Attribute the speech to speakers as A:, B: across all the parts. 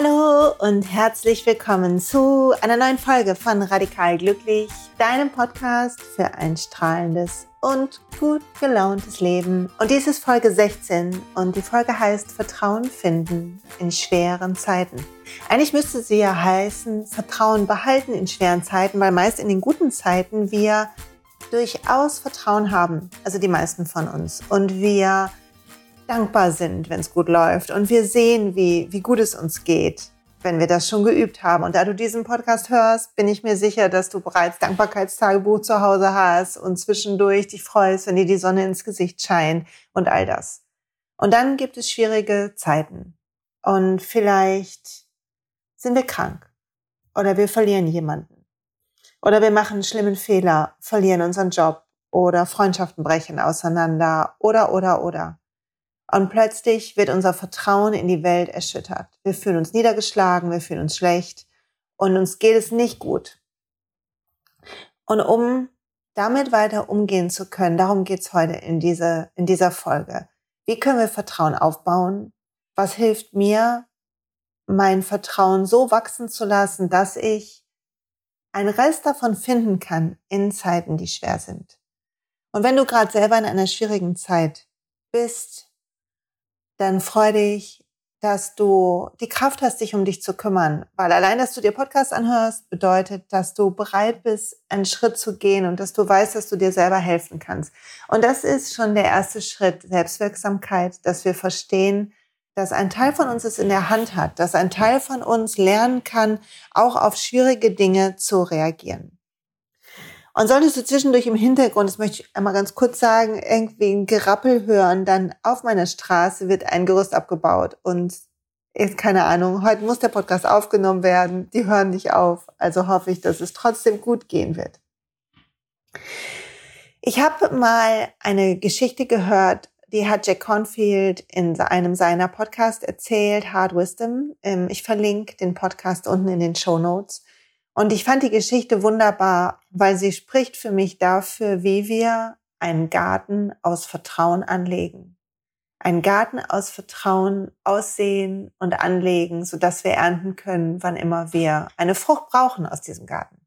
A: Hallo und herzlich willkommen zu einer neuen Folge von Radikal Glücklich, deinem Podcast für ein strahlendes und gut gelauntes Leben. Und dies ist Folge 16 und die Folge heißt Vertrauen finden in schweren Zeiten. Eigentlich müsste sie ja heißen Vertrauen behalten in schweren Zeiten, weil meist in den guten Zeiten wir durchaus Vertrauen haben, also die meisten von uns. Und wir dankbar sind, wenn es gut läuft. Und wir sehen, wie, wie gut es uns geht, wenn wir das schon geübt haben. Und da du diesen Podcast hörst, bin ich mir sicher, dass du bereits Dankbarkeitstagebuch zu Hause hast und zwischendurch dich freust, wenn dir die Sonne ins Gesicht scheint und all das. Und dann gibt es schwierige Zeiten. Und vielleicht sind wir krank oder wir verlieren jemanden oder wir machen einen schlimmen Fehler, verlieren unseren Job oder Freundschaften brechen auseinander oder, oder, oder. Und plötzlich wird unser Vertrauen in die Welt erschüttert. Wir fühlen uns niedergeschlagen, wir fühlen uns schlecht und uns geht es nicht gut. Und um damit weiter umgehen zu können, darum geht's heute in, diese, in dieser Folge. Wie können wir Vertrauen aufbauen? Was hilft mir, mein Vertrauen so wachsen zu lassen, dass ich einen Rest davon finden kann in Zeiten, die schwer sind? Und wenn du gerade selber in einer schwierigen Zeit bist, dann freu dich, dass du die Kraft hast, dich um dich zu kümmern. Weil allein, dass du dir Podcast anhörst, bedeutet, dass du bereit bist, einen Schritt zu gehen und dass du weißt, dass du dir selber helfen kannst. Und das ist schon der erste Schritt, Selbstwirksamkeit, dass wir verstehen, dass ein Teil von uns es in der Hand hat, dass ein Teil von uns lernen kann, auch auf schwierige Dinge zu reagieren. Und solltest du zwischendurch im Hintergrund, das möchte ich einmal ganz kurz sagen, irgendwie ein Gerappel hören, dann auf meiner Straße wird ein Gerüst abgebaut und ist keine Ahnung, heute muss der Podcast aufgenommen werden, die hören nicht auf, also hoffe ich, dass es trotzdem gut gehen wird. Ich habe mal eine Geschichte gehört, die hat Jack Confield in einem seiner Podcasts erzählt, Hard Wisdom. Ähm, ich verlinke den Podcast unten in den Show Notes. Und ich fand die Geschichte wunderbar, weil sie spricht für mich dafür, wie wir einen Garten aus Vertrauen anlegen. Einen Garten aus Vertrauen aussehen und anlegen, sodass wir ernten können, wann immer wir eine Frucht brauchen aus diesem Garten.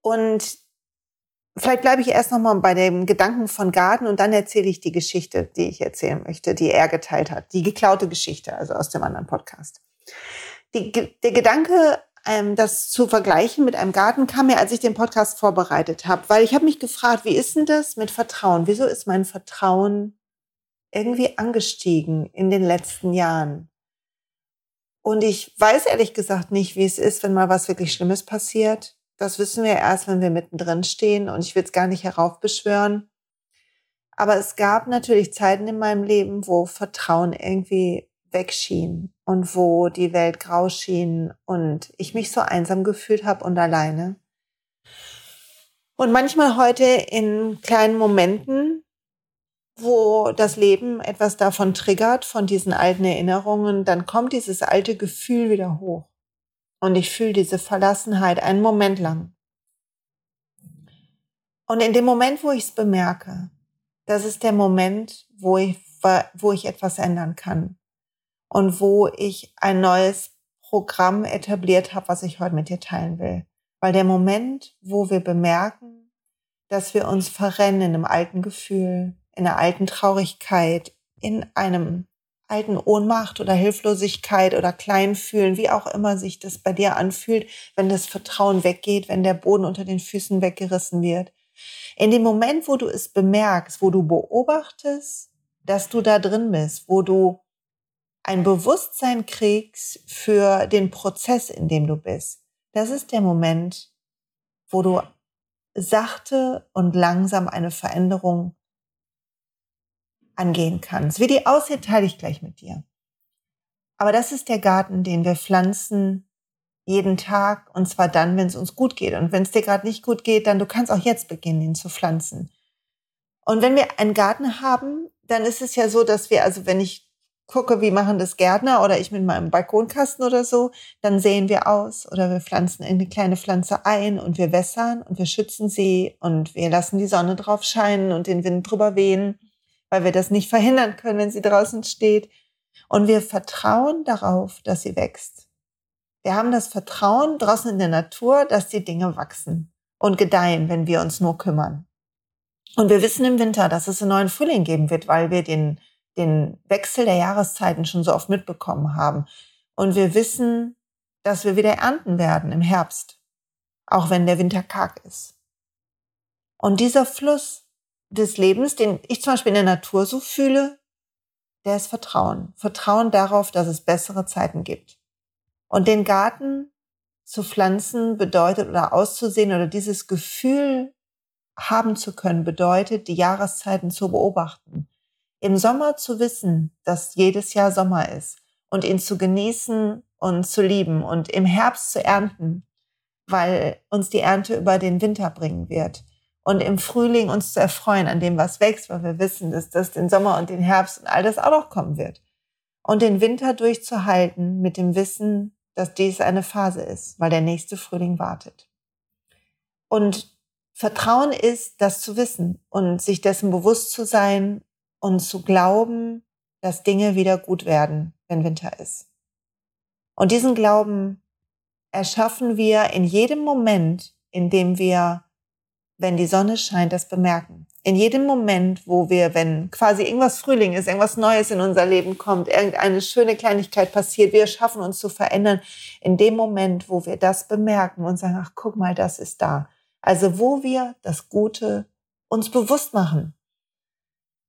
A: Und vielleicht bleibe ich erst nochmal bei dem Gedanken von Garten und dann erzähle ich die Geschichte, die ich erzählen möchte, die er geteilt hat. Die geklaute Geschichte, also aus dem anderen Podcast. Die, der Gedanke das zu vergleichen mit einem Garten kam mir, als ich den Podcast vorbereitet habe, weil ich habe mich gefragt, wie ist denn das mit Vertrauen? Wieso ist mein Vertrauen irgendwie angestiegen in den letzten Jahren? Und ich weiß ehrlich gesagt nicht, wie es ist, wenn mal was wirklich Schlimmes passiert. Das wissen wir erst, wenn wir mittendrin stehen und ich will es gar nicht heraufbeschwören. Aber es gab natürlich Zeiten in meinem Leben, wo Vertrauen irgendwie wegschien und wo die Welt grau schien und ich mich so einsam gefühlt habe und alleine. Und manchmal heute in kleinen Momenten, wo das Leben etwas davon triggert, von diesen alten Erinnerungen, dann kommt dieses alte Gefühl wieder hoch. Und ich fühle diese Verlassenheit einen Moment lang. Und in dem Moment, wo ich es bemerke, das ist der Moment, wo ich, wo ich etwas ändern kann und wo ich ein neues Programm etabliert habe, was ich heute mit dir teilen will. Weil der Moment, wo wir bemerken, dass wir uns verrennen in einem alten Gefühl, in einer alten Traurigkeit, in einem alten Ohnmacht oder Hilflosigkeit oder Kleinfühlen, wie auch immer sich das bei dir anfühlt, wenn das Vertrauen weggeht, wenn der Boden unter den Füßen weggerissen wird. In dem Moment, wo du es bemerkst, wo du beobachtest, dass du da drin bist, wo du ein Bewusstsein kriegst für den Prozess, in dem du bist, das ist der Moment, wo du sachte und langsam eine Veränderung angehen kannst. Wie die aussieht, teile ich gleich mit dir. Aber das ist der Garten, den wir pflanzen jeden Tag und zwar dann, wenn es uns gut geht. Und wenn es dir gerade nicht gut geht, dann du kannst auch jetzt beginnen, ihn zu pflanzen. Und wenn wir einen Garten haben, dann ist es ja so, dass wir, also wenn ich gucke, wie machen das Gärtner oder ich mit meinem Balkonkasten oder so, dann sehen wir aus oder wir pflanzen eine kleine Pflanze ein und wir wässern und wir schützen sie und wir lassen die Sonne drauf scheinen und den Wind drüber wehen, weil wir das nicht verhindern können, wenn sie draußen steht. Und wir vertrauen darauf, dass sie wächst. Wir haben das Vertrauen draußen in der Natur, dass die Dinge wachsen und gedeihen, wenn wir uns nur kümmern. Und wir wissen im Winter, dass es einen neuen Frühling geben wird, weil wir den, den Wechsel der Jahreszeiten schon so oft mitbekommen haben. Und wir wissen, dass wir wieder ernten werden im Herbst, auch wenn der Winter karg ist. Und dieser Fluss des Lebens, den ich zum Beispiel in der Natur so fühle, der ist Vertrauen. Vertrauen darauf, dass es bessere Zeiten gibt. Und den Garten zu pflanzen bedeutet oder auszusehen oder dieses Gefühl haben zu können bedeutet, die Jahreszeiten zu beobachten. Im Sommer zu wissen, dass jedes Jahr Sommer ist und ihn zu genießen und zu lieben und im Herbst zu ernten, weil uns die Ernte über den Winter bringen wird und im Frühling uns zu erfreuen an dem, was wächst, weil wir wissen, dass das den Sommer und den Herbst und all das auch noch kommen wird. Und den Winter durchzuhalten mit dem Wissen, dass dies eine Phase ist, weil der nächste Frühling wartet. Und Vertrauen ist, das zu wissen und sich dessen bewusst zu sein und zu glauben, dass Dinge wieder gut werden, wenn Winter ist. Und diesen Glauben erschaffen wir in jedem Moment, in dem wir wenn die Sonne scheint, das bemerken. In jedem Moment, wo wir, wenn quasi irgendwas Frühling ist, irgendwas Neues in unser Leben kommt, irgendeine schöne Kleinigkeit passiert, wir schaffen uns zu verändern, in dem Moment, wo wir das bemerken und sagen, ach, guck mal, das ist da. Also wo wir das Gute uns bewusst machen,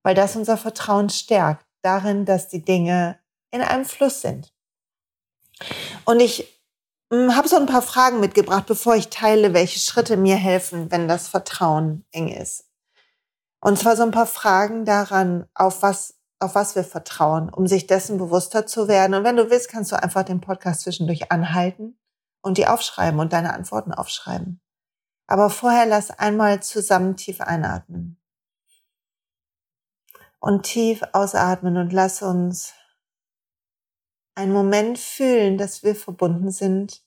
A: weil das unser Vertrauen stärkt darin, dass die Dinge in einem Fluss sind. Und ich hm, habe so ein paar Fragen mitgebracht, bevor ich teile, welche Schritte mir helfen, wenn das Vertrauen eng ist. Und zwar so ein paar Fragen daran, auf was, auf was wir vertrauen, um sich dessen bewusster zu werden. Und wenn du willst, kannst du einfach den Podcast zwischendurch anhalten und die aufschreiben und deine Antworten aufschreiben. Aber vorher lass einmal zusammen tief einatmen. Und tief ausatmen und lass uns einen Moment fühlen, dass wir verbunden sind,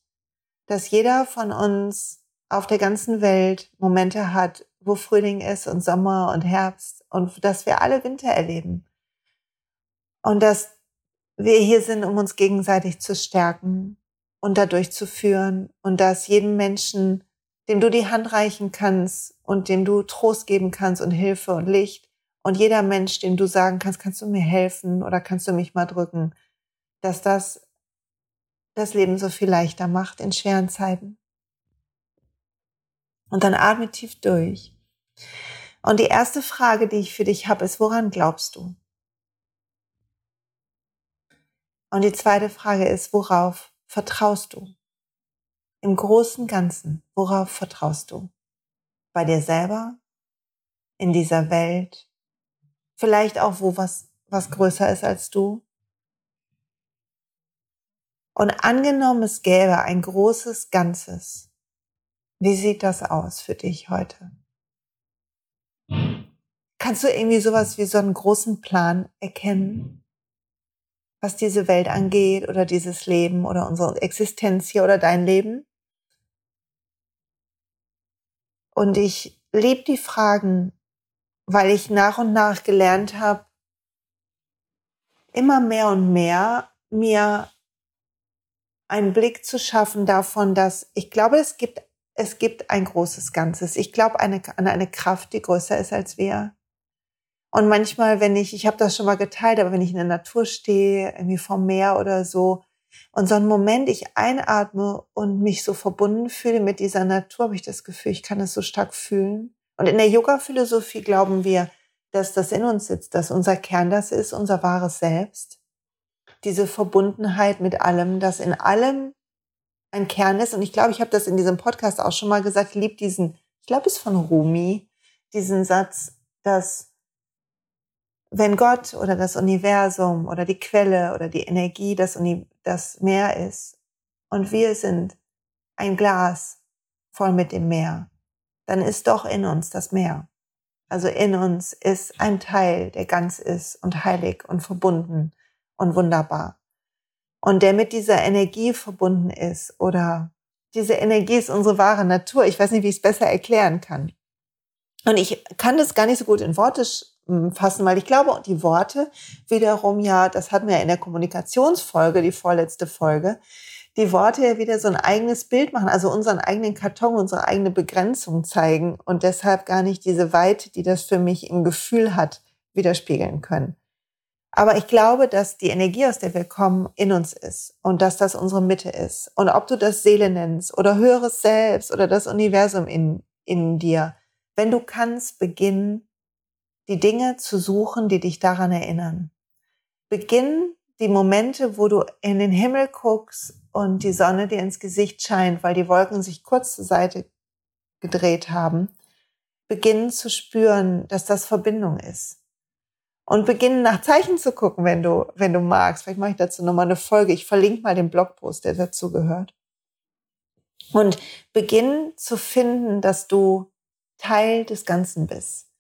A: dass jeder von uns auf der ganzen Welt Momente hat, wo Frühling ist und Sommer und Herbst und dass wir alle Winter erleben. Und dass wir hier sind, um uns gegenseitig zu stärken und dadurch zu führen und dass jedem Menschen, dem du die Hand reichen kannst und dem du Trost geben kannst und Hilfe und Licht und jeder Mensch, dem du sagen kannst, kannst du mir helfen oder kannst du mich mal drücken, dass das das Leben so viel leichter macht in schweren Zeiten. Und dann atme tief durch. Und die erste Frage, die ich für dich habe, ist, woran glaubst du? Und die zweite Frage ist, worauf vertraust du? Im großen Ganzen, worauf vertraust du? Bei dir selber? In dieser Welt? Vielleicht auch, wo was, was größer ist als du? Und angenommen, es gäbe ein großes Ganzes. Wie sieht das aus für dich heute? Kannst du irgendwie sowas wie so einen großen Plan erkennen, was diese Welt angeht oder dieses Leben oder unsere Existenz hier oder dein Leben? Und ich liebe die Fragen, weil ich nach und nach gelernt habe, immer mehr und mehr mir einen Blick zu schaffen davon, dass ich glaube, es gibt, es gibt ein großes Ganzes. Ich glaube eine, an eine Kraft, die größer ist als wir. Und manchmal, wenn ich, ich habe das schon mal geteilt, aber wenn ich in der Natur stehe, irgendwie vom Meer oder so, und so einen Moment ich einatme und mich so verbunden fühle mit dieser Natur, habe ich das Gefühl, ich kann es so stark fühlen. Und in der Yoga-Philosophie glauben wir, dass das in uns sitzt, dass unser Kern das ist, unser wahres Selbst diese Verbundenheit mit allem, dass in allem ein Kern ist. Und ich glaube, ich habe das in diesem Podcast auch schon mal gesagt, ich liebe diesen, ich glaube, es ist von Rumi, diesen Satz, dass wenn Gott oder das Universum oder die Quelle oder die Energie das, Uni das Meer ist und wir sind ein Glas voll mit dem Meer, dann ist doch in uns das Meer. Also in uns ist ein Teil, der ganz ist und heilig und verbunden und wunderbar. Und der mit dieser Energie verbunden ist oder diese Energie ist unsere wahre Natur. Ich weiß nicht, wie ich es besser erklären kann. Und ich kann das gar nicht so gut in Worte hm, fassen, weil ich glaube, die Worte wiederum ja, das hatten wir ja in der Kommunikationsfolge, die vorletzte Folge, die Worte ja wieder so ein eigenes Bild machen, also unseren eigenen Karton, unsere eigene Begrenzung zeigen und deshalb gar nicht diese Weite, die das für mich im Gefühl hat, widerspiegeln können. Aber ich glaube, dass die Energie, aus der wir kommen, in uns ist und dass das unsere Mitte ist. Und ob du das Seele nennst oder höheres Selbst oder das Universum in, in dir, wenn du kannst, beginn die Dinge zu suchen, die dich daran erinnern. Beginn die Momente, wo du in den Himmel guckst und die Sonne dir ins Gesicht scheint, weil die Wolken sich kurz zur Seite gedreht haben, beginnen zu spüren, dass das Verbindung ist und beginnen nach Zeichen zu gucken, wenn du, wenn du magst. Vielleicht mache ich dazu nochmal eine Folge. Ich verlinke mal den Blogpost, der dazu gehört. Und beginnen zu finden, dass du Teil des Ganzen bist.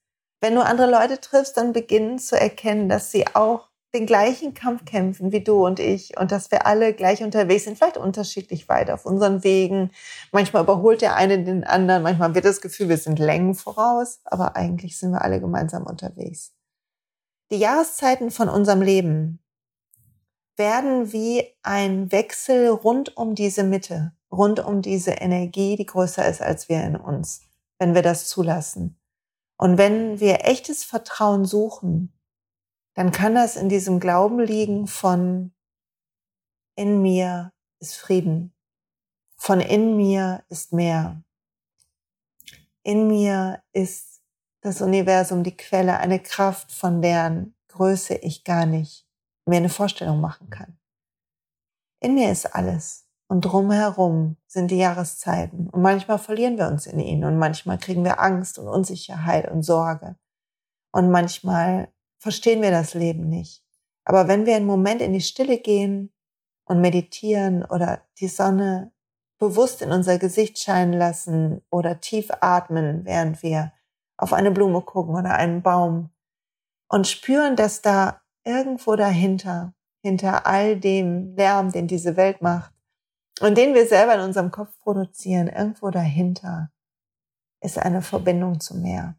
A: Wenn du andere Leute triffst, dann beginnen zu erkennen, dass sie auch den gleichen Kampf kämpfen wie du und ich und dass wir alle gleich unterwegs sind, vielleicht unterschiedlich weit auf unseren Wegen. Manchmal überholt der eine den anderen, manchmal wird das Gefühl, wir sind Längen voraus, aber eigentlich sind wir alle gemeinsam unterwegs. Die Jahreszeiten von unserem Leben werden wie ein Wechsel rund um diese Mitte, rund um diese Energie, die größer ist als wir in uns, wenn wir das zulassen. Und wenn wir echtes Vertrauen suchen, dann kann das in diesem Glauben liegen von in mir ist Frieden, von in mir ist mehr, in mir ist das Universum, die Quelle, eine Kraft, von deren Größe ich gar nicht mir eine Vorstellung machen kann. In mir ist alles und drumherum sind die Jahreszeiten und manchmal verlieren wir uns in ihnen und manchmal kriegen wir Angst und Unsicherheit und Sorge und manchmal verstehen wir das Leben nicht. Aber wenn wir einen Moment in die Stille gehen und meditieren oder die Sonne bewusst in unser Gesicht scheinen lassen oder tief atmen, während wir auf eine Blume gucken oder einen Baum und spüren, dass da irgendwo dahinter, hinter all dem Lärm, den diese Welt macht und den wir selber in unserem Kopf produzieren, irgendwo dahinter ist eine Verbindung zum Meer,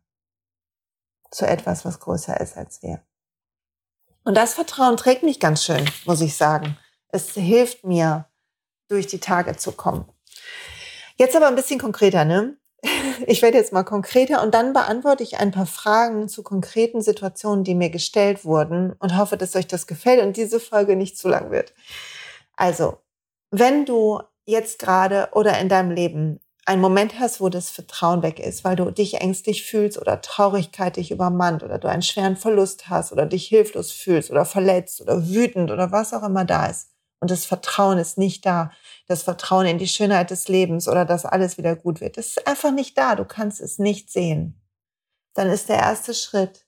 A: zu etwas, was größer ist als wir. Und das Vertrauen trägt mich ganz schön, muss ich sagen. Es hilft mir, durch die Tage zu kommen. Jetzt aber ein bisschen konkreter, ne? ich werde jetzt mal konkreter und dann beantworte ich ein paar Fragen zu konkreten Situationen, die mir gestellt wurden und hoffe, dass euch das gefällt und diese Folge nicht zu lang wird. Also, wenn du jetzt gerade oder in deinem Leben einen Moment hast, wo das Vertrauen weg ist, weil du dich ängstlich fühlst oder Traurigkeit dich übermannt oder du einen schweren Verlust hast oder dich hilflos fühlst oder verletzt oder wütend oder was auch immer da ist und das Vertrauen ist nicht da, das Vertrauen in die Schönheit des Lebens oder dass alles wieder gut wird. Das ist einfach nicht da. Du kannst es nicht sehen. Dann ist der erste Schritt,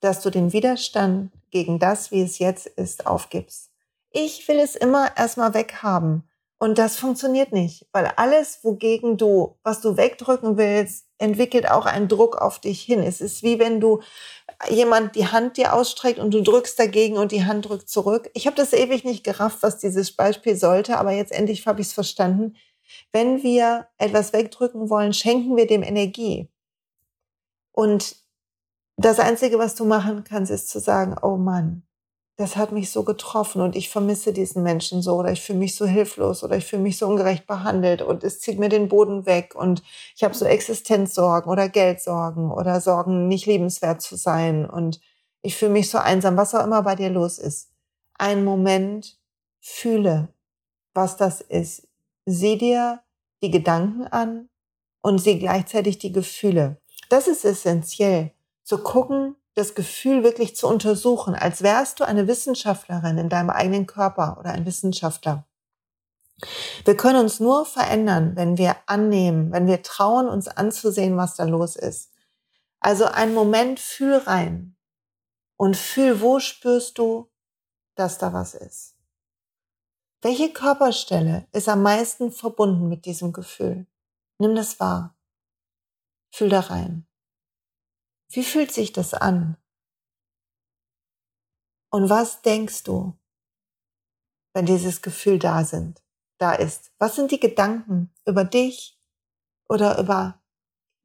A: dass du den Widerstand gegen das, wie es jetzt ist, aufgibst. Ich will es immer erstmal weghaben. Und das funktioniert nicht, weil alles, wogegen du, was du wegdrücken willst, entwickelt auch einen Druck auf dich hin. Es ist wie wenn du jemand die Hand dir ausstreckt und du drückst dagegen und die Hand drückt zurück. Ich habe das ewig nicht gerafft, was dieses Beispiel sollte, aber jetzt endlich habe ich es verstanden. Wenn wir etwas wegdrücken wollen, schenken wir dem Energie. Und das Einzige, was du machen kannst, ist zu sagen, oh Mann, das hat mich so getroffen und ich vermisse diesen Menschen so oder ich fühle mich so hilflos oder ich fühle mich so ungerecht behandelt und es zieht mir den Boden weg und ich habe so Existenzsorgen oder Geldsorgen oder Sorgen, nicht liebenswert zu sein und ich fühle mich so einsam, was auch immer bei dir los ist. Ein Moment fühle, was das ist. Sieh dir die Gedanken an und sieh gleichzeitig die Gefühle. Das ist essentiell, zu gucken, das Gefühl wirklich zu untersuchen, als wärst du eine Wissenschaftlerin in deinem eigenen Körper oder ein Wissenschaftler. Wir können uns nur verändern, wenn wir annehmen, wenn wir trauen, uns anzusehen, was da los ist. Also einen Moment fühl rein und fühl, wo spürst du, dass da was ist. Welche Körperstelle ist am meisten verbunden mit diesem Gefühl? Nimm das wahr. Fühl da rein. Wie fühlt sich das an? Und was denkst du, wenn dieses Gefühl da sind, da ist? Was sind die Gedanken über dich oder über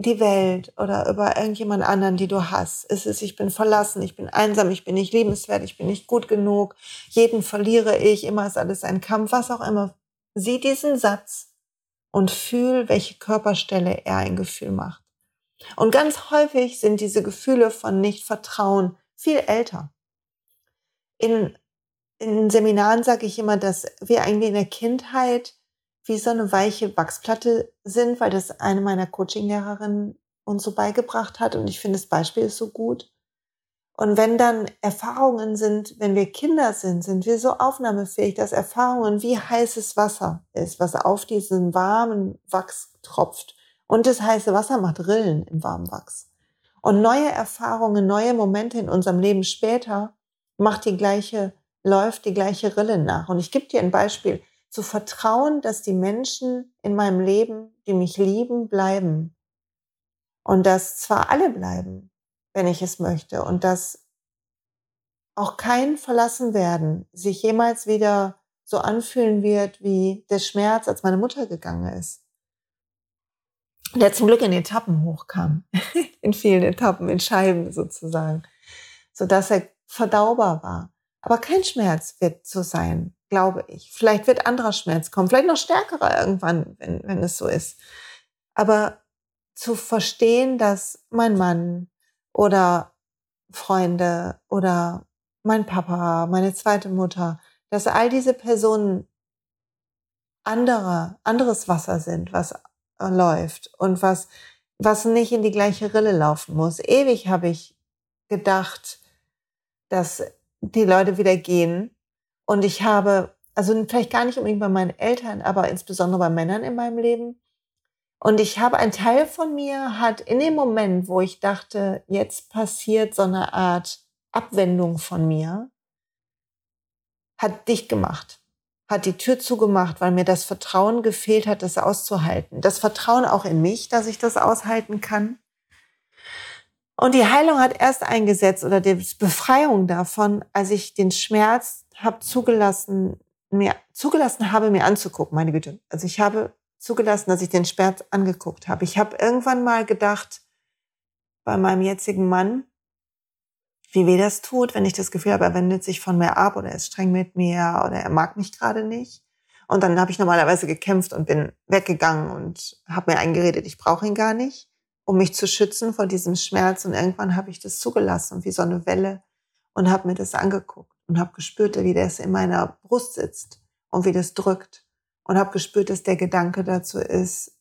A: die Welt oder über irgendjemand anderen, die du hast. Es ist, ich bin verlassen, ich bin einsam, ich bin nicht liebenswert, ich bin nicht gut genug, jeden verliere ich, immer ist alles ein Kampf, was auch immer. Sieh diesen Satz und fühl, welche Körperstelle er ein Gefühl macht. Und ganz häufig sind diese Gefühle von Nicht-Vertrauen viel älter. In, in Seminaren sage ich immer, dass wir eigentlich in der Kindheit wie so eine weiche Wachsplatte sind, weil das eine meiner Coachinglehrerinnen uns so beigebracht hat und ich finde das Beispiel ist so gut. Und wenn dann Erfahrungen sind, wenn wir Kinder sind, sind wir so aufnahmefähig, dass Erfahrungen wie heißes Wasser ist, was auf diesen warmen Wachs tropft. Und das heiße Wasser macht Rillen im warmen Wachs. Und neue Erfahrungen, neue Momente in unserem Leben später macht die gleiche, läuft die gleiche Rille nach. Und ich gebe dir ein Beispiel zu vertrauen, dass die Menschen in meinem Leben, die mich lieben, bleiben. Und dass zwar alle bleiben, wenn ich es möchte, und dass auch kein verlassen werden sich jemals wieder so anfühlen wird wie der Schmerz, als meine Mutter gegangen ist. Der zum Glück in Etappen hochkam, in vielen Etappen, in Scheiben sozusagen, so dass er verdaubar war. Aber kein Schmerz wird so sein, glaube ich. Vielleicht wird anderer Schmerz kommen, vielleicht noch stärkerer irgendwann, wenn, wenn es so ist. Aber zu verstehen, dass mein Mann oder Freunde oder mein Papa, meine zweite Mutter, dass all diese Personen andere, anderes Wasser sind, was läuft und was, was nicht in die gleiche Rille laufen muss. Ewig habe ich gedacht, dass die Leute wieder gehen und ich habe, also vielleicht gar nicht unbedingt bei meinen Eltern, aber insbesondere bei Männern in meinem Leben. Und ich habe, ein Teil von mir hat in dem Moment, wo ich dachte, jetzt passiert so eine Art Abwendung von mir, hat dicht gemacht, hat die Tür zugemacht, weil mir das Vertrauen gefehlt hat, das auszuhalten. Das Vertrauen auch in mich, dass ich das aushalten kann. Und die Heilung hat erst eingesetzt oder die Befreiung davon, als ich den Schmerz habe zugelassen, mir zugelassen habe, mir anzugucken, meine Güte. Also ich habe zugelassen, dass ich den Schmerz angeguckt habe. Ich habe irgendwann mal gedacht, bei meinem jetzigen Mann, wie weh das tut, wenn ich das Gefühl habe, er wendet sich von mir ab oder er ist streng mit mir oder er mag mich gerade nicht. Und dann habe ich normalerweise gekämpft und bin weggegangen und habe mir eingeredet, ich brauche ihn gar nicht, um mich zu schützen vor diesem Schmerz. Und irgendwann habe ich das zugelassen wie so eine Welle und habe mir das angeguckt und habe gespürt, wie das in meiner Brust sitzt und wie das drückt und habe gespürt, dass der Gedanke dazu ist,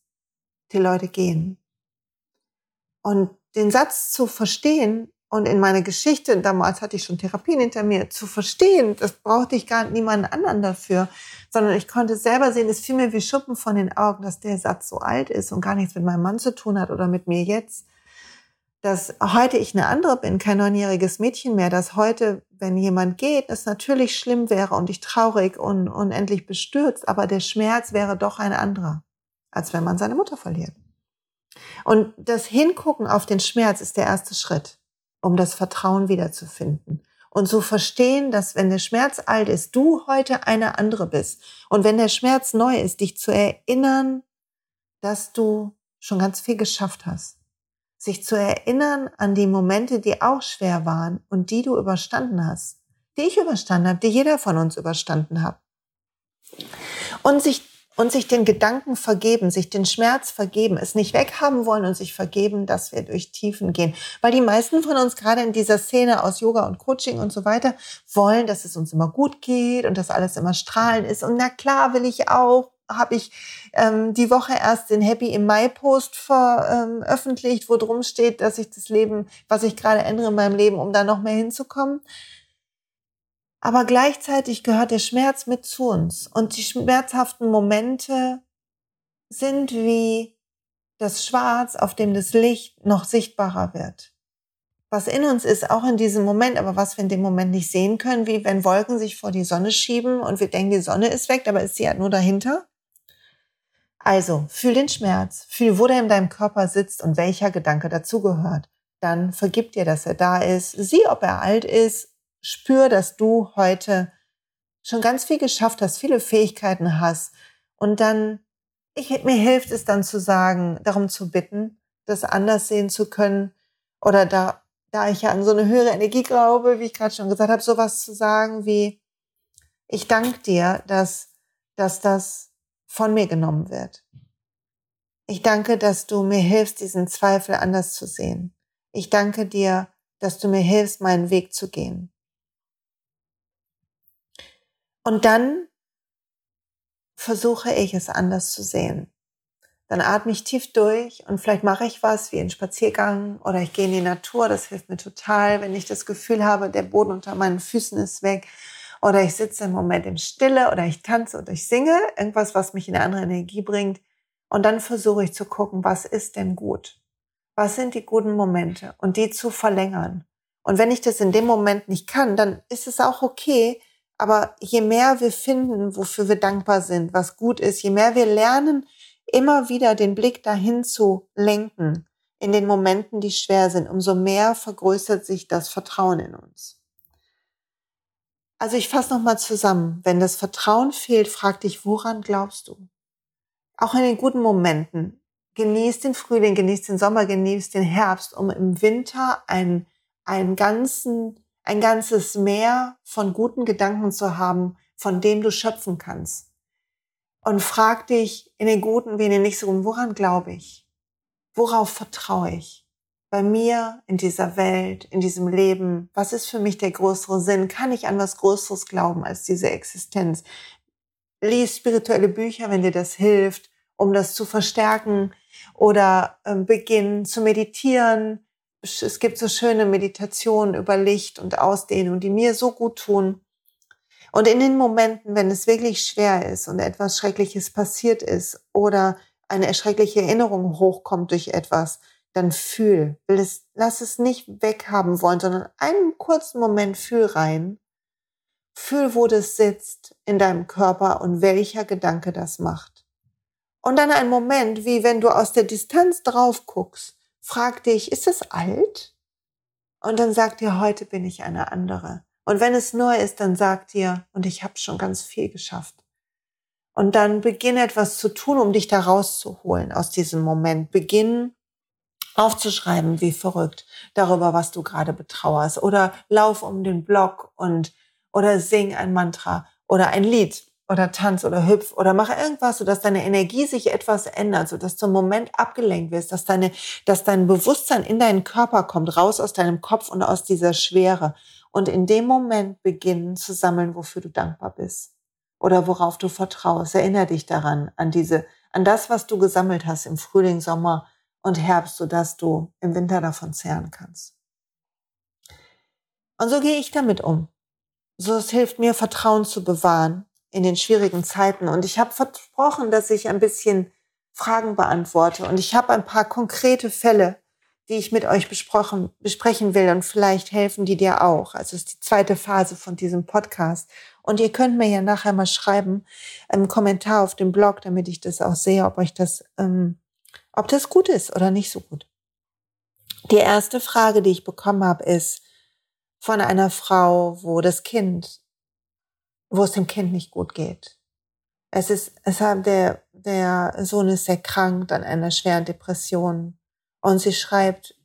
A: die Leute gehen. Und den Satz zu verstehen und in meiner Geschichte, damals hatte ich schon Therapien hinter mir, zu verstehen, das brauchte ich gar niemanden anderen dafür, sondern ich konnte selber sehen, es fiel mir wie Schuppen von den Augen, dass der Satz so alt ist und gar nichts mit meinem Mann zu tun hat oder mit mir jetzt, dass heute ich eine andere bin, kein neunjähriges Mädchen mehr, dass heute, wenn jemand geht, es natürlich schlimm wäre und ich traurig und unendlich bestürzt, aber der Schmerz wäre doch ein anderer, als wenn man seine Mutter verliert. Und das Hingucken auf den Schmerz ist der erste Schritt, um das Vertrauen wiederzufinden. Und zu verstehen, dass wenn der Schmerz alt ist, du heute eine andere bist. Und wenn der Schmerz neu ist, dich zu erinnern, dass du schon ganz viel geschafft hast sich zu erinnern an die Momente, die auch schwer waren und die du überstanden hast, die ich überstanden habe, die jeder von uns überstanden hat. Und sich, und sich den Gedanken vergeben, sich den Schmerz vergeben, es nicht weghaben wollen und sich vergeben, dass wir durch Tiefen gehen. Weil die meisten von uns gerade in dieser Szene aus Yoga und Coaching und so weiter wollen, dass es uns immer gut geht und dass alles immer strahlend ist. Und na klar will ich auch habe ich ähm, die Woche erst den Happy im Mai Post veröffentlicht, wo drum steht, dass ich das Leben, was ich gerade ändere in meinem Leben, um da noch mehr hinzukommen. Aber gleichzeitig gehört der Schmerz mit zu uns. Und die schmerzhaften Momente sind wie das Schwarz, auf dem das Licht noch sichtbarer wird. Was in uns ist, auch in diesem Moment, aber was wir in dem Moment nicht sehen können, wie wenn Wolken sich vor die Sonne schieben und wir denken, die Sonne ist weg, aber ist sie halt nur dahinter. Also, fühl den Schmerz, fühl, wo der in deinem Körper sitzt und welcher Gedanke dazugehört. Dann vergib dir, dass er da ist. Sieh, ob er alt ist. Spür, dass du heute schon ganz viel geschafft hast, viele Fähigkeiten hast. Und dann, ich, mir hilft es dann zu sagen, darum zu bitten, das anders sehen zu können oder da, da ich ja an so eine höhere Energie glaube, wie ich gerade schon gesagt habe, sowas zu sagen wie, ich danke dir, dass, dass das von mir genommen wird. Ich danke, dass du mir hilfst, diesen Zweifel anders zu sehen. Ich danke dir, dass du mir hilfst, meinen Weg zu gehen. Und dann versuche ich es anders zu sehen. Dann atme ich tief durch und vielleicht mache ich was wie einen Spaziergang oder ich gehe in die Natur. Das hilft mir total, wenn ich das Gefühl habe, der Boden unter meinen Füßen ist weg. Oder ich sitze im Moment im Stille oder ich tanze oder ich singe. Irgendwas, was mich in eine andere Energie bringt. Und dann versuche ich zu gucken, was ist denn gut? Was sind die guten Momente? Und die zu verlängern. Und wenn ich das in dem Moment nicht kann, dann ist es auch okay. Aber je mehr wir finden, wofür wir dankbar sind, was gut ist, je mehr wir lernen, immer wieder den Blick dahin zu lenken in den Momenten, die schwer sind, umso mehr vergrößert sich das Vertrauen in uns. Also ich fasse nochmal zusammen. Wenn das Vertrauen fehlt, frag dich, woran glaubst du? Auch in den guten Momenten. Genieß den Frühling, genieß den Sommer, genieß den Herbst, um im Winter einen, einen ganzen, ein ganzes Meer von guten Gedanken zu haben, von dem du schöpfen kannst und frag dich in den guten wie in den nicht so rum, woran glaube ich? Worauf vertraue ich? Bei mir, in dieser Welt, in diesem Leben, was ist für mich der größere Sinn? Kann ich an was Größeres glauben als diese Existenz? Lies spirituelle Bücher, wenn dir das hilft, um das zu verstärken oder äh, beginn zu meditieren. Es gibt so schöne Meditationen über Licht und Ausdehnung, die mir so gut tun. Und in den Momenten, wenn es wirklich schwer ist und etwas Schreckliches passiert ist oder eine erschreckliche Erinnerung hochkommt durch etwas, dann fühl, will es, lass es nicht weghaben wollen, sondern einen kurzen Moment fühl rein. Fühl, wo das sitzt in deinem Körper und welcher Gedanke das macht. Und dann ein Moment, wie wenn du aus der Distanz drauf guckst, frag dich, ist es alt? Und dann sag dir, heute bin ich eine andere. Und wenn es neu ist, dann sag dir, und ich habe schon ganz viel geschafft. Und dann beginn etwas zu tun, um dich da rauszuholen aus diesem Moment. Beginn aufzuschreiben, wie verrückt, darüber, was du gerade betrauerst. Oder lauf um den Block und, oder sing ein Mantra oder ein Lied oder tanz oder hüpf oder mach irgendwas, sodass deine Energie sich etwas ändert, sodass du im Moment abgelenkt wirst, dass deine, dass dein Bewusstsein in deinen Körper kommt, raus aus deinem Kopf und aus dieser Schwere und in dem Moment beginnen zu sammeln, wofür du dankbar bist oder worauf du vertraust. Erinner dich daran, an diese, an das, was du gesammelt hast im Frühling, Sommer und Herbst, sodass du im Winter davon zehren kannst. Und so gehe ich damit um. So es hilft mir, Vertrauen zu bewahren in den schwierigen Zeiten. Und ich habe versprochen, dass ich ein bisschen Fragen beantworte. Und ich habe ein paar konkrete Fälle, die ich mit euch besprechen will und vielleicht helfen die dir auch. Also es ist die zweite Phase von diesem Podcast. Und ihr könnt mir ja nachher mal schreiben, einen Kommentar auf dem Blog, damit ich das auch sehe, ob euch das, ähm, ob das gut ist oder nicht so gut. Die erste Frage, die ich bekommen habe, ist von einer Frau, wo das Kind, wo es dem Kind nicht gut geht. Es ist, es hat der, der Sohn ist sehr krank an einer schweren Depression und sie schreibt,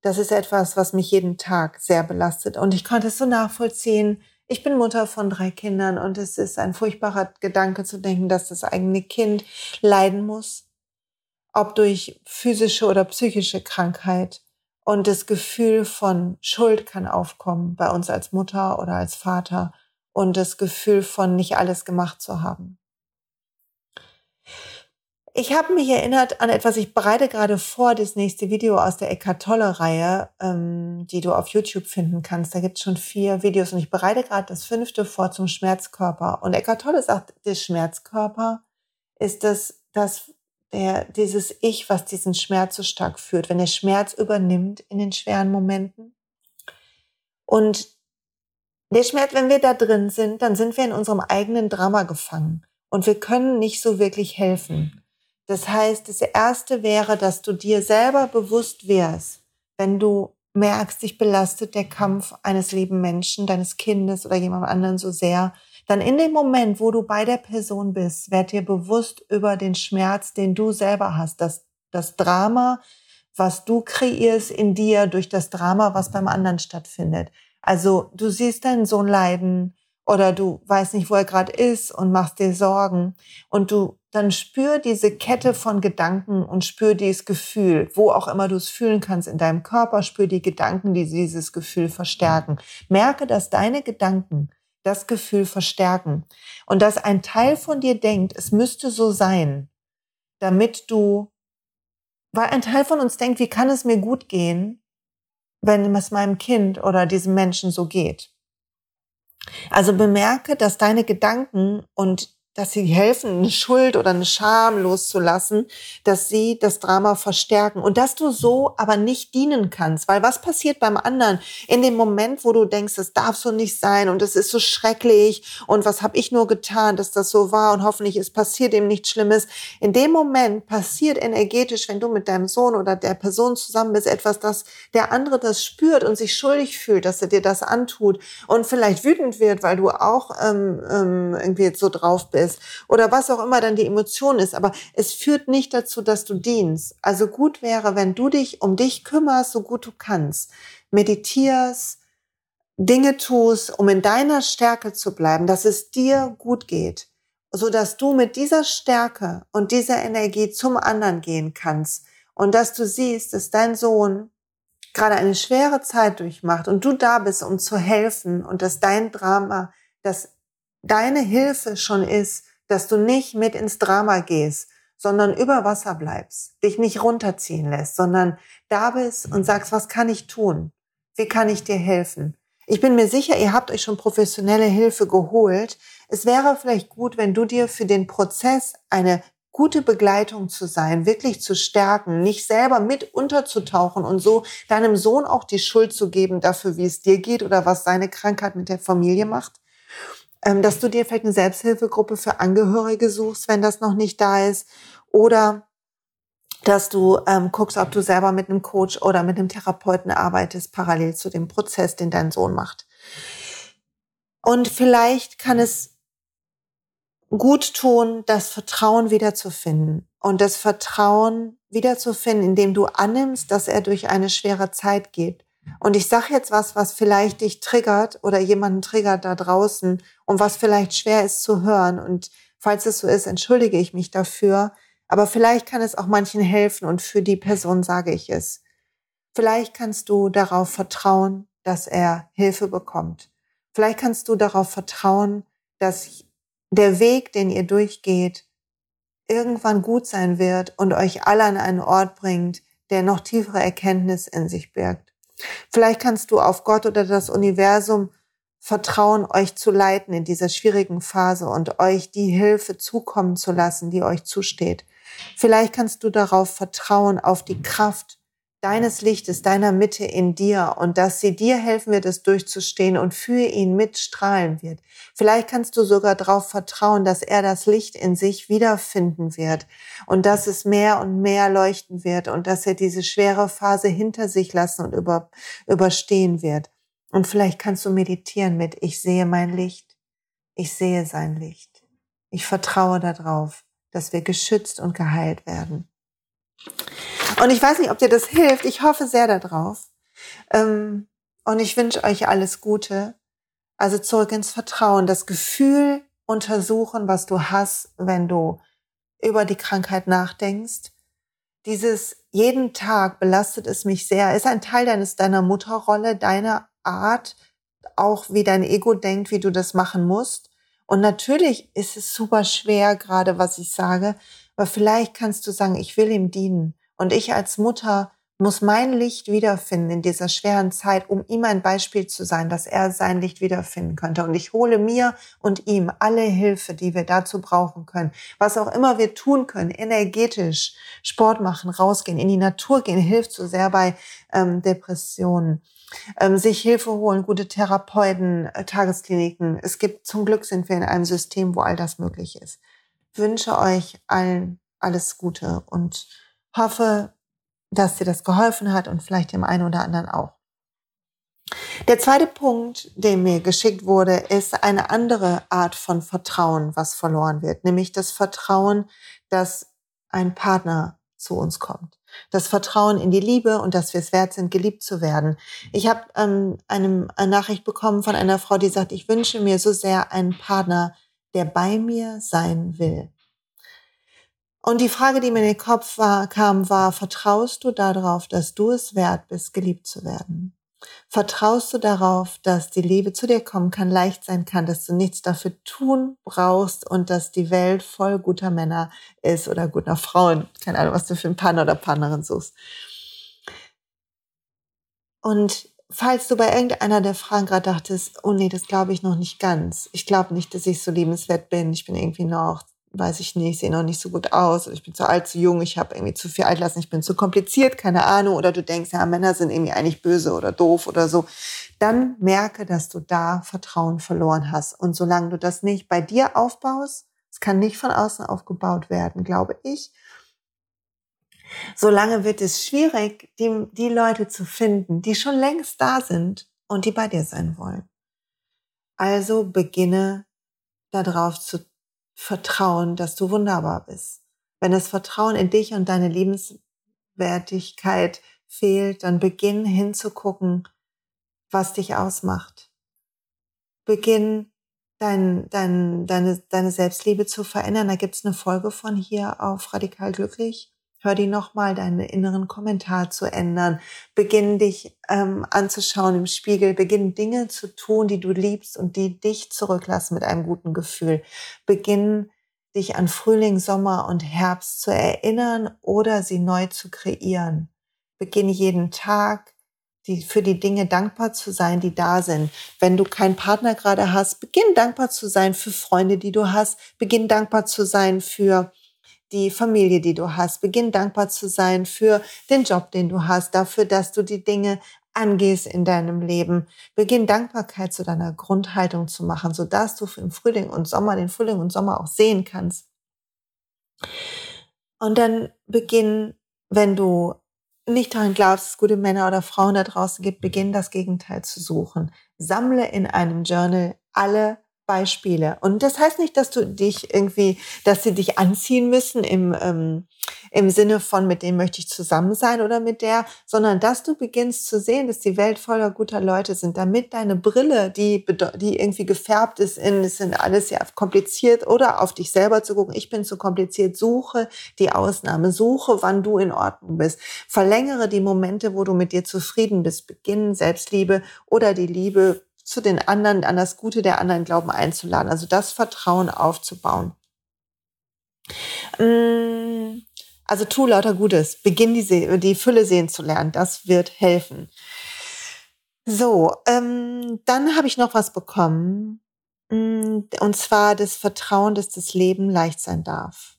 A: das ist etwas, was mich jeden Tag sehr belastet. Und ich konnte es so nachvollziehen. Ich bin Mutter von drei Kindern und es ist ein furchtbarer Gedanke zu denken, dass das eigene Kind leiden muss, ob durch physische oder psychische Krankheit. Und das Gefühl von Schuld kann aufkommen bei uns als Mutter oder als Vater und das Gefühl von nicht alles gemacht zu haben. Ich habe mich erinnert an etwas, ich bereite gerade vor, das nächste Video aus der Eckart Tolle-Reihe, ähm, die du auf YouTube finden kannst. Da gibt es schon vier Videos und ich bereite gerade das fünfte vor zum Schmerzkörper. Und Eckart Tolle sagt, der Schmerzkörper ist das, das der, dieses Ich, was diesen Schmerz so stark führt, wenn der Schmerz übernimmt in den schweren Momenten. Und der Schmerz, wenn wir da drin sind, dann sind wir in unserem eigenen Drama gefangen und wir können nicht so wirklich helfen. Das heißt, das erste wäre, dass du dir selber bewusst wärst, wenn du merkst, dich belastet der Kampf eines lieben Menschen, deines Kindes oder jemand anderen so sehr, dann in dem Moment, wo du bei der Person bist, werd dir bewusst über den Schmerz, den du selber hast, das, das Drama, was du kreierst in dir durch das Drama, was beim anderen stattfindet. Also du siehst deinen Sohn leiden oder du weißt nicht, wo er gerade ist und machst dir Sorgen und du dann spür diese Kette von Gedanken und spür dieses Gefühl, wo auch immer du es fühlen kannst in deinem Körper, spür die Gedanken, die dieses Gefühl verstärken. Merke, dass deine Gedanken das Gefühl verstärken und dass ein Teil von dir denkt, es müsste so sein, damit du, weil ein Teil von uns denkt, wie kann es mir gut gehen, wenn es meinem Kind oder diesem Menschen so geht. Also bemerke, dass deine Gedanken und dass sie helfen, eine Schuld oder eine Scham loszulassen, dass sie das Drama verstärken und dass du so aber nicht dienen kannst, weil was passiert beim anderen? In dem Moment, wo du denkst, das darf so nicht sein und es ist so schrecklich und was habe ich nur getan, dass das so war und hoffentlich ist passiert ihm nichts Schlimmes. In dem Moment passiert energetisch, wenn du mit deinem Sohn oder der Person zusammen bist, etwas, dass der andere das spürt und sich schuldig fühlt, dass er dir das antut und vielleicht wütend wird, weil du auch ähm, ähm, irgendwie so drauf bist ist oder was auch immer dann die Emotion ist. Aber es führt nicht dazu, dass du dienst. Also gut wäre, wenn du dich um dich kümmerst, so gut du kannst. Meditierst, Dinge tust, um in deiner Stärke zu bleiben, dass es dir gut geht, so dass du mit dieser Stärke und dieser Energie zum anderen gehen kannst und dass du siehst, dass dein Sohn gerade eine schwere Zeit durchmacht und du da bist, um zu helfen und dass dein Drama, dass deine Hilfe schon ist, dass du nicht mit ins Drama gehst, sondern über Wasser bleibst, dich nicht runterziehen lässt, sondern da bist und sagst, was kann ich tun? Wie kann ich dir helfen? Ich bin mir sicher, ihr habt euch schon professionelle Hilfe geholt. Es wäre vielleicht gut, wenn du dir für den Prozess eine gute Begleitung zu sein, wirklich zu stärken, nicht selber mit unterzutauchen und so deinem Sohn auch die Schuld zu geben dafür, wie es dir geht oder was seine Krankheit mit der Familie macht, dass du dir vielleicht eine Selbsthilfegruppe für Angehörige suchst, wenn das noch nicht da ist, oder dass du ähm, guckst, ob du selber mit einem Coach oder mit einem Therapeuten arbeitest, parallel zu dem Prozess, den dein Sohn macht. Und vielleicht kann es gut tun, das Vertrauen wiederzufinden. Und das Vertrauen wiederzufinden, indem du annimmst, dass er durch eine schwere Zeit geht und ich sage jetzt was, was vielleicht dich triggert oder jemanden triggert da draußen und was vielleicht schwer ist zu hören. Und falls es so ist, entschuldige ich mich dafür. Aber vielleicht kann es auch manchen helfen und für die Person sage ich es. Vielleicht kannst du darauf vertrauen, dass er Hilfe bekommt. Vielleicht kannst du darauf vertrauen, dass der Weg, den ihr durchgeht, irgendwann gut sein wird und euch alle an einen Ort bringt, der noch tiefere Erkenntnis in sich birgt. Vielleicht kannst du auf Gott oder das Universum vertrauen, euch zu leiten in dieser schwierigen Phase und euch die Hilfe zukommen zu lassen, die euch zusteht. Vielleicht kannst du darauf vertrauen, auf die Kraft deines Lichtes, deiner Mitte in dir und dass sie dir helfen wird, es durchzustehen und für ihn mitstrahlen wird. Vielleicht kannst du sogar darauf vertrauen, dass er das Licht in sich wiederfinden wird und dass es mehr und mehr leuchten wird und dass er diese schwere Phase hinter sich lassen und über, überstehen wird. Und vielleicht kannst du meditieren mit, ich sehe mein Licht, ich sehe sein Licht. Ich vertraue darauf, dass wir geschützt und geheilt werden. Und ich weiß nicht, ob dir das hilft. Ich hoffe sehr darauf. Ähm, und ich wünsche euch alles Gute. Also zurück ins Vertrauen, das Gefühl untersuchen, was du hast, wenn du über die Krankheit nachdenkst. Dieses jeden Tag belastet es mich sehr, ist ein Teil deines, deiner Mutterrolle, deiner Art, auch wie dein Ego denkt, wie du das machen musst. Und natürlich ist es super schwer, gerade was ich sage, aber vielleicht kannst du sagen, ich will ihm dienen. Und ich als Mutter muss mein Licht wiederfinden in dieser schweren Zeit, um ihm ein Beispiel zu sein, dass er sein Licht wiederfinden könnte. Und ich hole mir und ihm alle Hilfe, die wir dazu brauchen können. Was auch immer wir tun können, energetisch, Sport machen, rausgehen, in die Natur gehen, hilft so sehr bei ähm, Depressionen. Ähm, sich Hilfe holen, gute Therapeuten, äh, Tageskliniken. Es gibt, zum Glück sind wir in einem System, wo all das möglich ist. Wünsche euch allen alles Gute und Hoffe, dass dir das geholfen hat und vielleicht dem einen oder anderen auch. Der zweite Punkt, der mir geschickt wurde, ist eine andere Art von Vertrauen, was verloren wird, nämlich das Vertrauen, dass ein Partner zu uns kommt. Das Vertrauen in die Liebe und dass wir es wert sind, geliebt zu werden. Ich habe ähm, eine, eine Nachricht bekommen von einer Frau, die sagt, ich wünsche mir so sehr einen Partner, der bei mir sein will. Und die Frage, die mir in den Kopf war, kam, war, vertraust du darauf, dass du es wert bist, geliebt zu werden? Vertraust du darauf, dass die Liebe zu dir kommen kann, leicht sein kann, dass du nichts dafür tun brauchst und dass die Welt voll guter Männer ist oder guter Frauen? Keine Ahnung, was du für einen Partner oder Partnerin suchst. Und falls du bei irgendeiner der Fragen gerade dachtest, oh nee, das glaube ich noch nicht ganz. Ich glaube nicht, dass ich so liebenswert bin. Ich bin irgendwie noch weiß ich nicht, sehe noch nicht so gut aus oder ich bin zu alt, zu jung, ich habe irgendwie zu viel Altlasten, ich bin zu kompliziert, keine Ahnung, oder du denkst, ja, Männer sind irgendwie eigentlich böse oder doof oder so, dann merke, dass du da Vertrauen verloren hast. Und solange du das nicht bei dir aufbaust, es kann nicht von außen aufgebaut werden, glaube ich, solange wird es schwierig, die, die Leute zu finden, die schon längst da sind und die bei dir sein wollen. Also beginne darauf zu Vertrauen, dass du wunderbar bist. Wenn das Vertrauen in dich und deine Liebenswertigkeit fehlt, dann beginn hinzugucken, was dich ausmacht. Beginn dein, dein, deine, deine Selbstliebe zu verändern. Da gibt's eine Folge von hier auf Radikal Glücklich. Hör die nochmal, deinen inneren Kommentar zu ändern. Beginn dich ähm, anzuschauen im Spiegel. Beginn Dinge zu tun, die du liebst und die dich zurücklassen mit einem guten Gefühl. Beginn dich an Frühling, Sommer und Herbst zu erinnern oder sie neu zu kreieren. Beginn jeden Tag die, für die Dinge dankbar zu sein, die da sind. Wenn du keinen Partner gerade hast, beginn dankbar zu sein für Freunde, die du hast. Beginn dankbar zu sein für die Familie, die du hast. Beginn dankbar zu sein für den Job, den du hast, dafür, dass du die Dinge angehst in deinem Leben. Beginn Dankbarkeit zu deiner Grundhaltung zu machen, sodass du im Frühling und Sommer, den Frühling und Sommer auch sehen kannst. Und dann beginn, wenn du nicht daran glaubst, dass es gute Männer oder Frauen da draußen gibt, beginn das Gegenteil zu suchen. Sammle in einem Journal alle Beispiele. Und das heißt nicht, dass du dich irgendwie, dass sie dich anziehen müssen im, ähm, im Sinne von, mit dem möchte ich zusammen sein oder mit der, sondern dass du beginnst zu sehen, dass die Welt voller guter Leute sind, damit deine Brille, die, die irgendwie gefärbt ist in, es sind alles ja kompliziert oder auf dich selber zu gucken, ich bin zu kompliziert, suche die Ausnahme, suche, wann du in Ordnung bist, verlängere die Momente, wo du mit dir zufrieden bist, beginnen Selbstliebe oder die Liebe zu den anderen, an das Gute der anderen Glauben einzuladen. Also das Vertrauen aufzubauen. Mm, also tu lauter Gutes. Beginn die, die Fülle sehen zu lernen. Das wird helfen. So, ähm, dann habe ich noch was bekommen. Mm, und zwar das Vertrauen, dass das Leben leicht sein darf.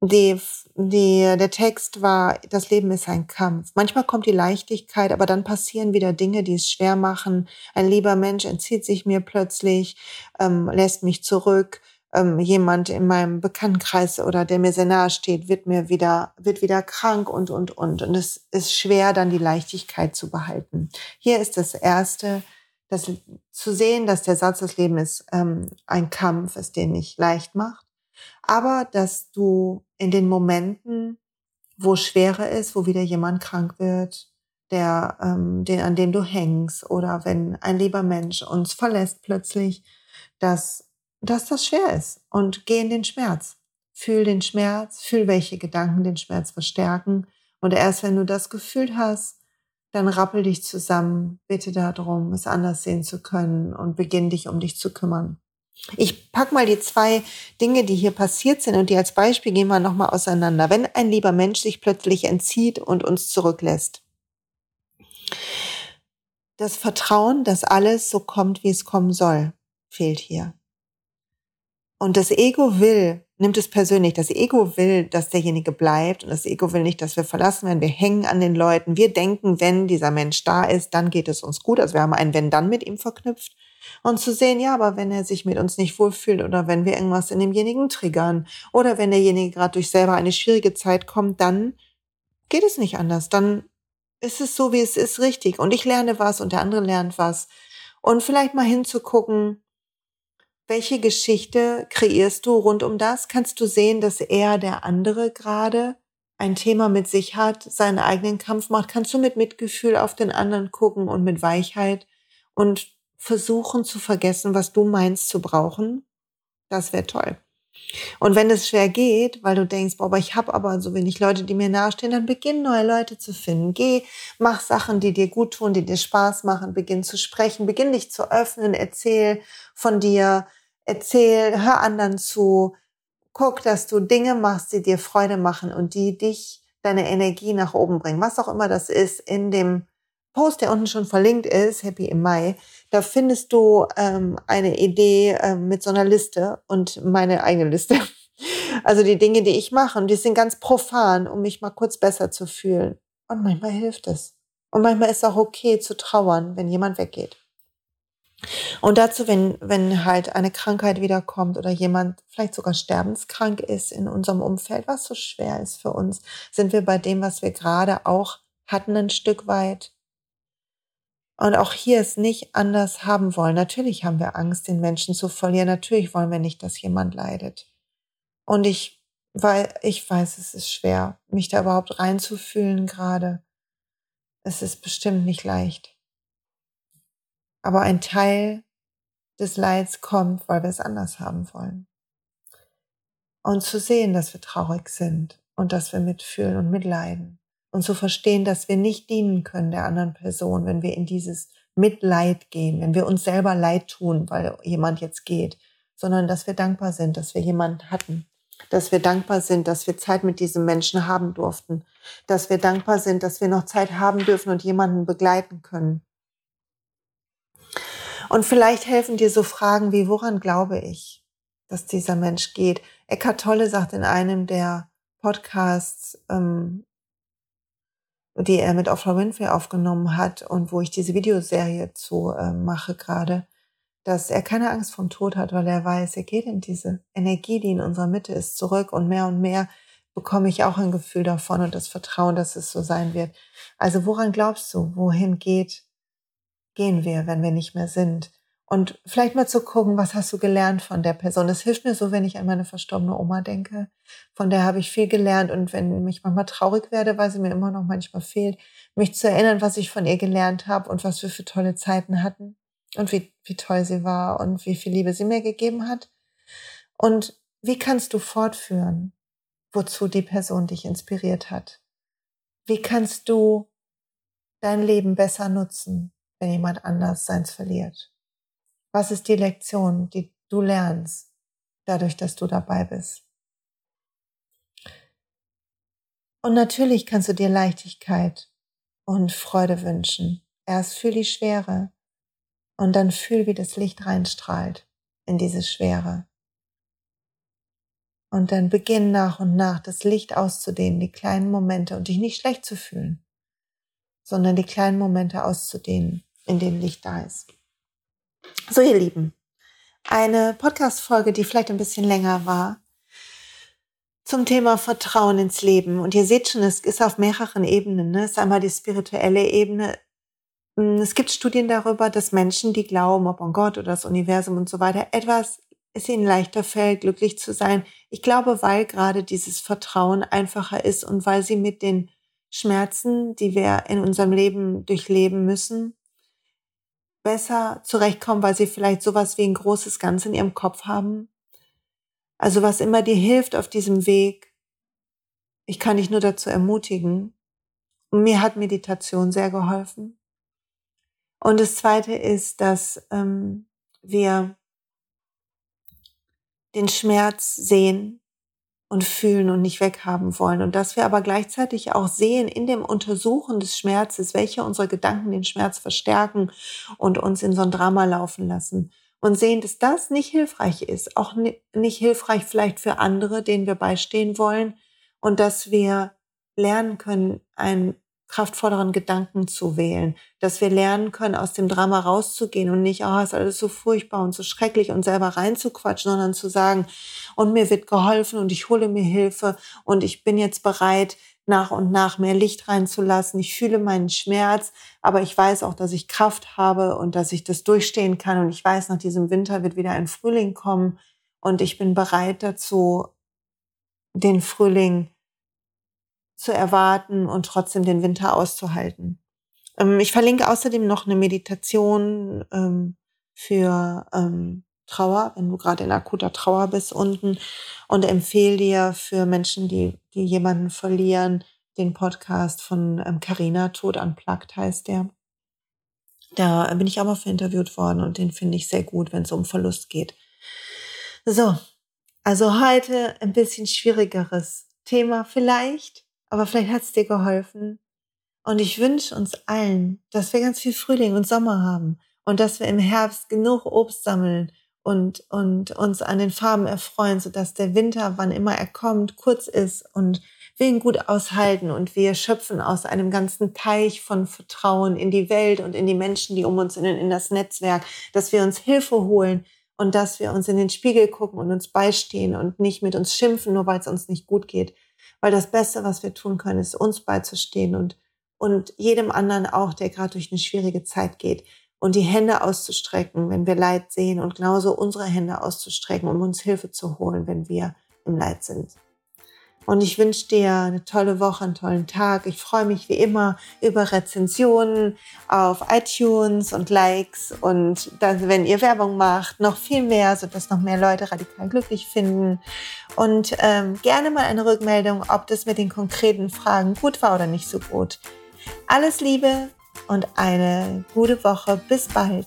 A: Die, die, der Text war, das Leben ist ein Kampf. Manchmal kommt die Leichtigkeit, aber dann passieren wieder Dinge, die es schwer machen. Ein lieber Mensch entzieht sich mir plötzlich, ähm, lässt mich zurück. Ähm, jemand in meinem Bekanntenkreis oder der mir sehr nahe steht, wird mir wieder, wird wieder krank und, und, und. Und es ist schwer, dann die Leichtigkeit zu behalten. Hier ist das erste, das zu sehen, dass der Satz, das Leben ist ähm, ein Kampf, ist den nicht leicht macht aber dass du in den Momenten, wo schwerer ist, wo wieder jemand krank wird, der, ähm, den, an dem du hängst, oder wenn ein lieber Mensch uns verlässt plötzlich, dass, dass das schwer ist. Und geh in den Schmerz. Fühl den Schmerz, fühl, welche Gedanken den Schmerz verstärken. Und erst wenn du das gefühlt hast, dann rappel dich zusammen, bitte darum, es anders sehen zu können und beginn dich um dich zu kümmern. Ich pack mal die zwei Dinge, die hier passiert sind und die als Beispiel gehen wir nochmal auseinander. Wenn ein lieber Mensch sich plötzlich entzieht und uns zurücklässt. Das Vertrauen, dass alles so kommt, wie es kommen soll, fehlt hier. Und das Ego will, nimmt es persönlich, das Ego will, dass derjenige bleibt und das Ego will nicht, dass wir verlassen werden. Wir hängen an den Leuten. Wir denken, wenn dieser Mensch da ist, dann geht es uns gut. Also wir haben ein Wenn-Dann mit ihm verknüpft. Und zu sehen, ja, aber wenn er sich mit uns nicht wohlfühlt oder wenn wir irgendwas in demjenigen triggern oder wenn derjenige gerade durch selber eine schwierige Zeit kommt, dann geht es nicht anders. Dann ist es so, wie es ist, richtig. Und ich lerne was und der andere lernt was. Und vielleicht mal hinzugucken, welche Geschichte kreierst du rund um das? Kannst du sehen, dass er der andere gerade ein Thema mit sich hat, seinen eigenen Kampf macht, kannst du mit Mitgefühl auf den anderen gucken und mit Weichheit und versuchen zu vergessen, was du meinst zu brauchen. Das wäre toll. Und wenn es schwer geht, weil du denkst, boah, aber ich habe aber so wenig Leute, die mir nahestehen, dann beginn neue Leute zu finden. Geh, mach Sachen, die dir gut tun, die dir Spaß machen, beginn zu sprechen, beginn dich zu öffnen, erzähl von dir, erzähl, hör anderen zu, guck, dass du Dinge machst, die dir Freude machen und die dich, deine Energie nach oben bringen. Was auch immer das ist, in dem Post, der unten schon verlinkt ist, Happy im Mai, da findest du ähm, eine Idee ähm, mit so einer Liste und meine eigene Liste. Also die Dinge, die ich mache, und die sind ganz profan, um mich mal kurz besser zu fühlen. Und manchmal hilft es. Und manchmal ist auch okay zu trauern, wenn jemand weggeht. Und dazu, wenn, wenn halt eine Krankheit wiederkommt oder jemand vielleicht sogar sterbenskrank ist in unserem Umfeld, was so schwer ist für uns, sind wir bei dem, was wir gerade auch hatten, ein Stück weit und auch hier es nicht anders haben wollen. Natürlich haben wir Angst, den Menschen zu verlieren. Natürlich wollen wir nicht, dass jemand leidet. Und ich, weil ich weiß, es ist schwer, mich da überhaupt reinzufühlen gerade. Es ist bestimmt nicht leicht. Aber ein Teil des Leids kommt, weil wir es anders haben wollen. Und zu sehen, dass wir traurig sind und dass wir mitfühlen und mitleiden und zu verstehen, dass wir nicht dienen können der anderen Person, wenn wir in dieses Mitleid gehen, wenn wir uns selber leid tun, weil jemand jetzt geht, sondern dass wir dankbar sind, dass wir jemanden hatten, dass wir dankbar sind, dass wir Zeit mit diesem Menschen haben durften, dass wir dankbar sind, dass wir noch Zeit haben dürfen und jemanden begleiten können. Und vielleicht helfen dir so Fragen wie, woran glaube ich, dass dieser Mensch geht? Eckhart Tolle sagt in einem der Podcasts, ähm, die er mit Oprah Winfrey aufgenommen hat und wo ich diese Videoserie zu äh, mache gerade, dass er keine Angst vom Tod hat, weil er weiß, er geht in diese Energie, die in unserer Mitte ist, zurück und mehr und mehr bekomme ich auch ein Gefühl davon und das Vertrauen, dass es so sein wird. Also woran glaubst du, wohin geht, gehen wir, wenn wir nicht mehr sind? Und vielleicht mal zu gucken, was hast du gelernt von der Person. Das hilft mir so, wenn ich an meine verstorbene Oma denke. Von der habe ich viel gelernt. Und wenn ich manchmal traurig werde, weil sie mir immer noch manchmal fehlt, mich zu erinnern, was ich von ihr gelernt habe und was wir für tolle Zeiten hatten. Und wie, wie toll sie war und wie viel Liebe sie mir gegeben hat. Und wie kannst du fortführen, wozu die Person dich inspiriert hat? Wie kannst du dein Leben besser nutzen, wenn jemand anders seins verliert? Was ist die Lektion, die du lernst, dadurch, dass du dabei bist? Und natürlich kannst du dir Leichtigkeit und Freude wünschen. Erst fühl die Schwere und dann fühl, wie das Licht reinstrahlt in diese Schwere. Und dann beginn nach und nach das Licht auszudehnen, die kleinen Momente und dich nicht schlecht zu fühlen, sondern die kleinen Momente auszudehnen, in denen Licht da ist. So, ihr Lieben, eine Podcast-Folge, die vielleicht ein bisschen länger war, zum Thema Vertrauen ins Leben. Und ihr seht schon, es ist auf mehreren Ebenen. Ne? Es ist einmal die spirituelle Ebene. Hm, es gibt Studien darüber, dass Menschen, die glauben, ob an Gott oder das Universum und so weiter, etwas es ihnen leichter fällt, glücklich zu sein. Ich glaube, weil gerade dieses Vertrauen einfacher ist und weil sie mit den Schmerzen, die wir in unserem Leben durchleben müssen, besser zurechtkommen, weil sie vielleicht sowas wie ein großes Ganze in ihrem Kopf haben. Also was immer dir hilft auf diesem Weg, ich kann dich nur dazu ermutigen. Und mir hat Meditation sehr geholfen. Und das Zweite ist, dass ähm, wir den Schmerz sehen und fühlen und nicht weghaben wollen. Und dass wir aber gleichzeitig auch sehen in dem Untersuchen des Schmerzes, welche unserer Gedanken den Schmerz verstärken und uns in so ein Drama laufen lassen. Und sehen, dass das nicht hilfreich ist, auch nicht hilfreich vielleicht für andere, denen wir beistehen wollen. Und dass wir lernen können, ein kraftvolleren Gedanken zu wählen, dass wir lernen können, aus dem Drama rauszugehen und nicht, oh, ist alles so furchtbar und so schrecklich und selber reinzuquatschen, sondern zu sagen, und mir wird geholfen und ich hole mir Hilfe und ich bin jetzt bereit, nach und nach mehr Licht reinzulassen. Ich fühle meinen Schmerz, aber ich weiß auch, dass ich Kraft habe und dass ich das durchstehen kann und ich weiß, nach diesem Winter wird wieder ein Frühling kommen und ich bin bereit dazu, den Frühling zu erwarten und trotzdem den Winter auszuhalten. Ähm, ich verlinke außerdem noch eine Meditation ähm, für ähm, Trauer, wenn du gerade in akuter Trauer bist unten und empfehle dir für Menschen, die, die jemanden verlieren, den Podcast von Carina Tod Unplugged heißt der. Da bin ich auch mal für interviewt worden und den finde ich sehr gut, wenn es um Verlust geht. So, also heute ein bisschen schwierigeres Thema vielleicht, aber vielleicht hat es dir geholfen. Und ich wünsche uns allen, dass wir ganz viel Frühling und Sommer haben und dass wir im Herbst genug Obst sammeln und, und uns an den Farben erfreuen, sodass der Winter, wann immer er kommt, kurz ist und wir ihn gut aushalten und wir schöpfen aus einem ganzen Teich von Vertrauen in die Welt und in die Menschen, die um uns sind, in das Netzwerk, dass wir uns Hilfe holen und dass wir uns in den Spiegel gucken und uns beistehen und nicht mit uns schimpfen, nur weil es uns nicht gut geht. Weil das Beste, was wir tun können, ist uns beizustehen und, und jedem anderen auch, der gerade durch eine schwierige Zeit geht und die Hände auszustrecken, wenn wir Leid sehen und genauso unsere Hände auszustrecken, um uns Hilfe zu holen, wenn wir im Leid sind. Und ich wünsche dir eine tolle Woche, einen tollen Tag. Ich freue mich wie immer über Rezensionen auf iTunes und Likes und dann, wenn ihr Werbung macht, noch viel mehr, sodass noch mehr Leute radikal glücklich finden. Und ähm, gerne mal eine Rückmeldung, ob das mit den konkreten Fragen gut war oder nicht so gut. Alles Liebe und eine gute Woche. Bis bald.